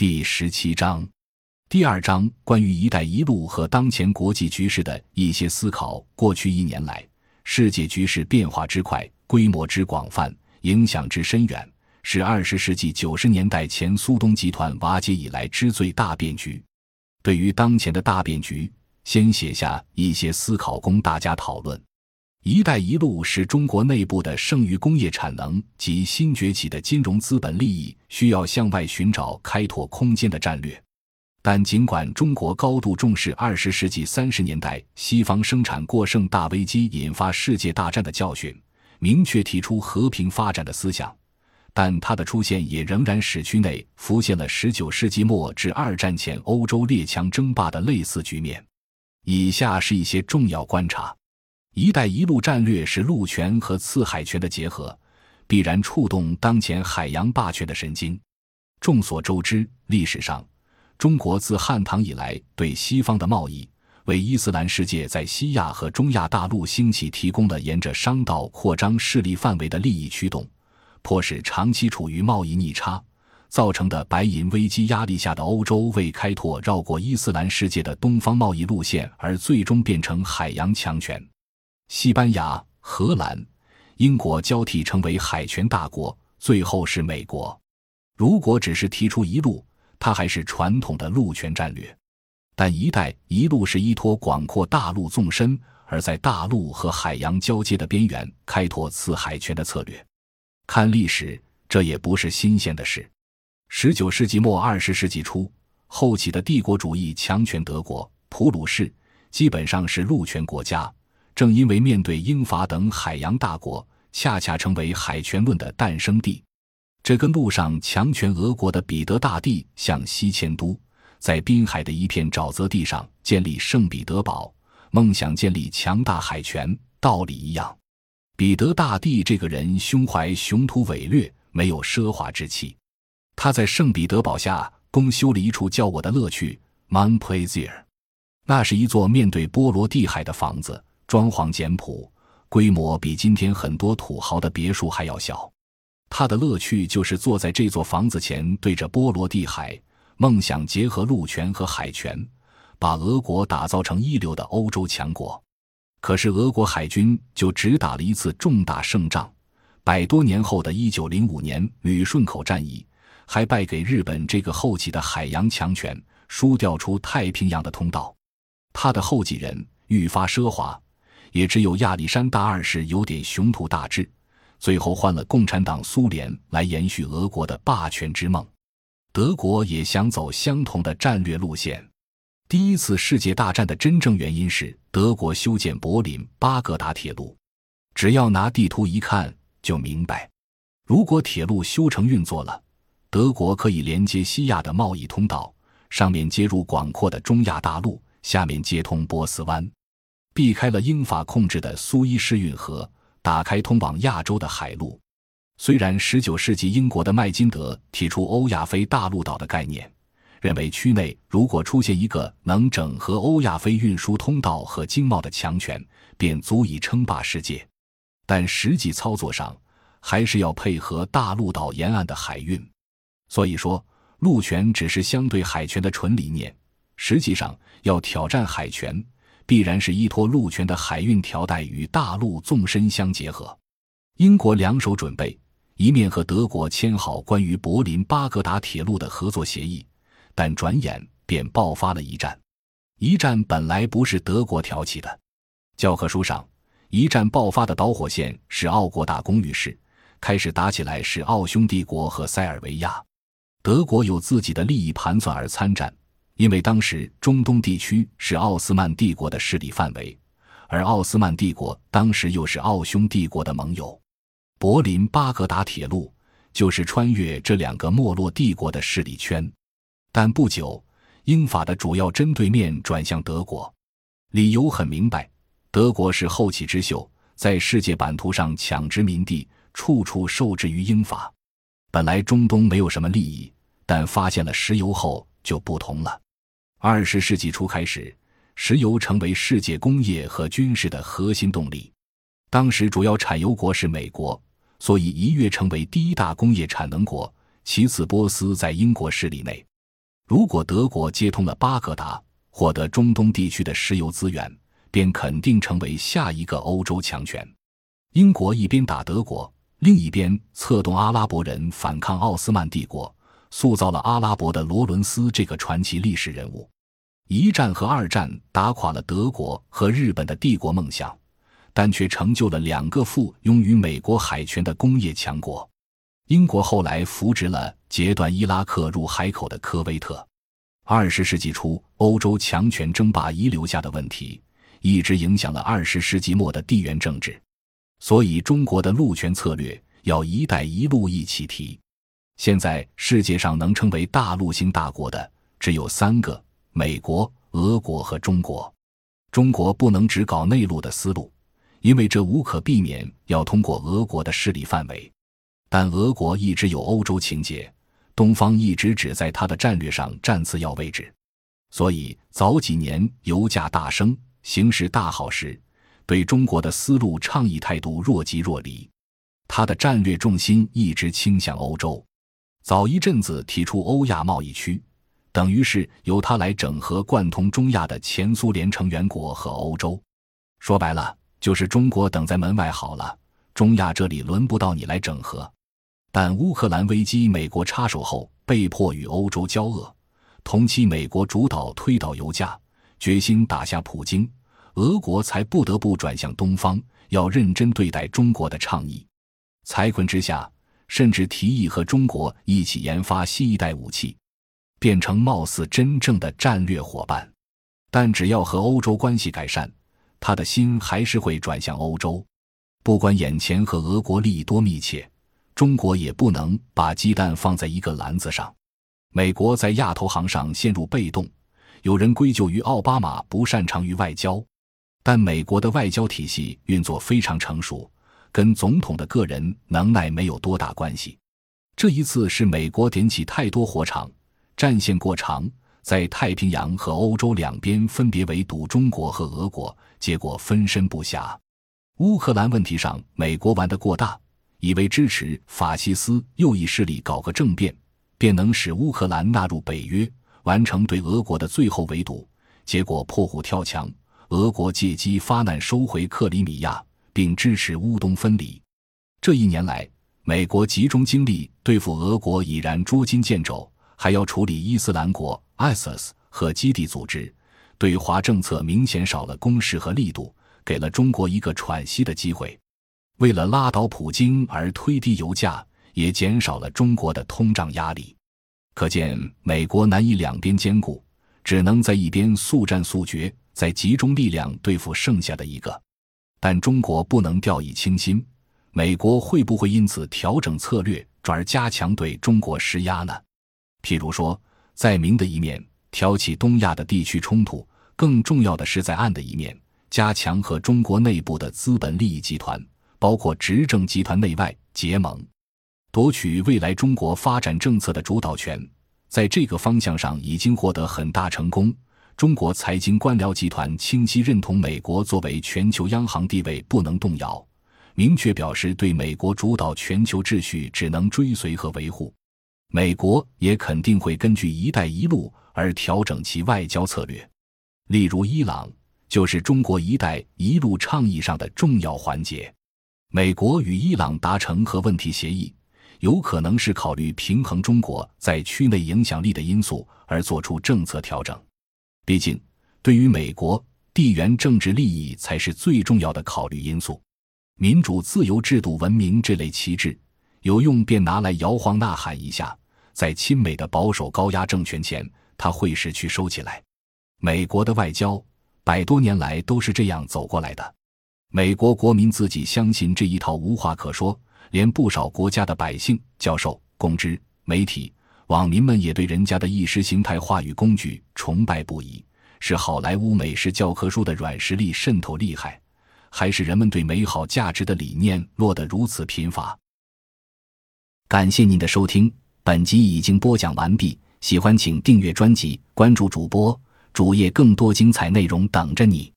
第十七章，第二章关于“一带一路”和当前国际局势的一些思考。过去一年来，世界局势变化之快，规模之广泛，影响之深远，是二十世纪九十年代前苏东集团瓦解以来之最大变局。对于当前的大变局，先写下一些思考供大家讨论。“一带一路”是中国内部的剩余工业产能及新崛起的金融资本利益需要向外寻找开拓空间的战略。但尽管中国高度重视二十世纪三十年代西方生产过剩大危机引发世界大战的教训，明确提出和平发展的思想，但它的出现也仍然使区内浮现了十九世纪末至二战前欧洲列强争霸的类似局面。以下是一些重要观察。“一带一路”战略是陆权和次海权的结合，必然触动当前海洋霸权的神经。众所周知，历史上中国自汉唐以来对西方的贸易，为伊斯兰世界在西亚和中亚大陆兴起提供了沿着商道扩张势力范围的利益驱动，迫使长期处于贸易逆差造成的白银危机压力下的欧洲为开拓绕过伊斯兰世界的东方贸易路线而最终变成海洋强权。西班牙、荷兰、英国交替成为海权大国，最后是美国。如果只是提出一路，它还是传统的陆权战略；但“一带一路”是依托广阔大陆纵深，而在大陆和海洋交接的边缘开拓次海权的策略。看历史，这也不是新鲜的事。十九世纪末二十世纪初后起的帝国主义强权德国、普鲁士，基本上是陆权国家。正因为面对英法等海洋大国，恰恰成为海权论的诞生地。这跟陆上强权俄国的彼得大帝向西迁都，在滨海的一片沼泽地上建立圣彼得堡，梦想建立强大海权。道理一样，彼得大帝这个人胸怀雄图伟略，没有奢华之气。他在圣彼得堡下攻修了一处叫我的乐趣 Man Pleasure，那是一座面对波罗的海的房子。装潢简朴，规模比今天很多土豪的别墅还要小。他的乐趣就是坐在这座房子前，对着波罗的海，梦想结合陆权和海权，把俄国打造成一流的欧洲强国。可是俄国海军就只打了一次重大胜仗，百多年后的一九零五年旅顺口战役，还败给日本这个后起的海洋强权，输掉出太平洋的通道。他的后继人愈发奢华。也只有亚历山大二世有点雄图大志，最后换了共产党苏联来延续俄国的霸权之梦。德国也想走相同的战略路线。第一次世界大战的真正原因是德国修建柏林巴格达铁路。只要拿地图一看就明白，如果铁路修成运作了，德国可以连接西亚的贸易通道，上面接入广阔的中亚大陆，下面接通波斯湾。避开了英法控制的苏伊士运河，打开通往亚洲的海路。虽然19世纪英国的麦金德提出欧亚非大陆岛的概念，认为区内如果出现一个能整合欧亚非运输通道和经贸的强权，便足以称霸世界，但实际操作上还是要配合大陆岛沿岸的海运。所以说，陆权只是相对海权的纯理念，实际上要挑战海权。必然是依托陆权的海运条带与大陆纵深相结合。英国两手准备，一面和德国签好关于柏林巴格达铁路的合作协议，但转眼便爆发了一战。一战本来不是德国挑起的，教科书上一战爆发的导火线是奥国大公寓事，开始打起来是奥匈帝国和塞尔维亚，德国有自己的利益盘算而参战。因为当时中东地区是奥斯曼帝国的势力范围，而奥斯曼帝国当时又是奥匈帝国的盟友，柏林巴格达铁路就是穿越这两个没落帝国的势力圈。但不久，英法的主要针对面转向德国，理由很明白：德国是后起之秀，在世界版图上抢殖民地，处处受制于英法。本来中东没有什么利益，但发现了石油后就不同了。二十世纪初开始，石油成为世界工业和军事的核心动力。当时主要产油国是美国，所以一跃成为第一大工业产能国。其次，波斯在英国势力内。如果德国接通了巴格达，获得中东地区的石油资源，便肯定成为下一个欧洲强权。英国一边打德国，另一边策动阿拉伯人反抗奥斯曼帝国，塑造了阿拉伯的罗伦斯这个传奇历史人物。一战和二战打垮了德国和日本的帝国梦想，但却成就了两个附庸于美国海权的工业强国。英国后来扶植了截断伊拉克入海口的科威特。二十世纪初，欧洲强权争霸遗留下的问题，一直影响了二十世纪末的地缘政治。所以，中国的陆权策略要“一带一路”一起提。现在世界上能称为大陆型大国的只有三个：美国、俄国和中国。中国不能只搞内陆的思路，因为这无可避免要通过俄国的势力范围。但俄国一直有欧洲情节。东方一直只在他的战略上占次要位置，所以早几年油价大升、形势大好时，对中国的思路倡议态度若即若离。他的战略重心一直倾向欧洲，早一阵子提出欧亚贸易区，等于是由他来整合贯通中亚的前苏联成员国和欧洲。说白了，就是中国等在门外好了，中亚这里轮不到你来整合。但乌克兰危机，美国插手后，被迫与欧洲交恶。同期，美国主导推倒油价，决心打下普京，俄国才不得不转向东方，要认真对待中国的倡议。财困之下，甚至提议和中国一起研发新一代武器，变成貌似真正的战略伙伴。但只要和欧洲关系改善，他的心还是会转向欧洲。不管眼前和俄国利益多密切。中国也不能把鸡蛋放在一个篮子上。美国在亚投行上陷入被动，有人归咎于奥巴马不擅长于外交，但美国的外交体系运作非常成熟，跟总统的个人能耐没有多大关系。这一次是美国点起太多火场，战线过长，在太平洋和欧洲两边分别围堵中国和俄国，结果分身不暇。乌克兰问题上，美国玩得过大。以为支持法西斯右翼势力搞个政变，便能使乌克兰纳入北约，完成对俄国的最后围堵。结果破虎跳墙，俄国借机发难，收回克里米亚，并支持乌东分离。这一年来，美国集中精力对付俄国已然捉襟见肘，还要处理伊斯兰国 （ISIS） 和基地组织，对华政策明显少了攻势和力度，给了中国一个喘息的机会。为了拉倒普京而推低油价，也减少了中国的通胀压力。可见，美国难以两边兼顾，只能在一边速战速决，再集中力量对付剩下的一个。但中国不能掉以轻心，美国会不会因此调整策略，转而加强对中国施压呢？譬如说，在明的一面挑起东亚的地区冲突，更重要的是在暗的一面加强和中国内部的资本利益集团。包括执政集团内外结盟，夺取未来中国发展政策的主导权，在这个方向上已经获得很大成功。中国财经官僚集团清晰认同美国作为全球央行地位不能动摇，明确表示对美国主导全球秩序只能追随和维护。美国也肯定会根据“一带一路”而调整其外交策略，例如伊朗就是中国“一带一路”倡议上的重要环节。美国与伊朗达成核问题协议，有可能是考虑平衡中国在区内影响力的因素而做出政策调整。毕竟，对于美国，地缘政治利益才是最重要的考虑因素。民主自由制度文明这类旗帜，有用便拿来摇晃呐喊一下，在亲美的保守高压政权前，他会识趣收起来。美国的外交百多年来都是这样走过来的。美国国民自己相信这一套无话可说，连不少国家的百姓、教授、公知、媒体、网民们也对人家的意识形态话语工具崇拜不已。是好莱坞美式教科书的软实力渗透厉害，还是人们对美好价值的理念落得如此贫乏？感谢您的收听，本集已经播讲完毕。喜欢请订阅专辑，关注主播主页，更多精彩内容等着你。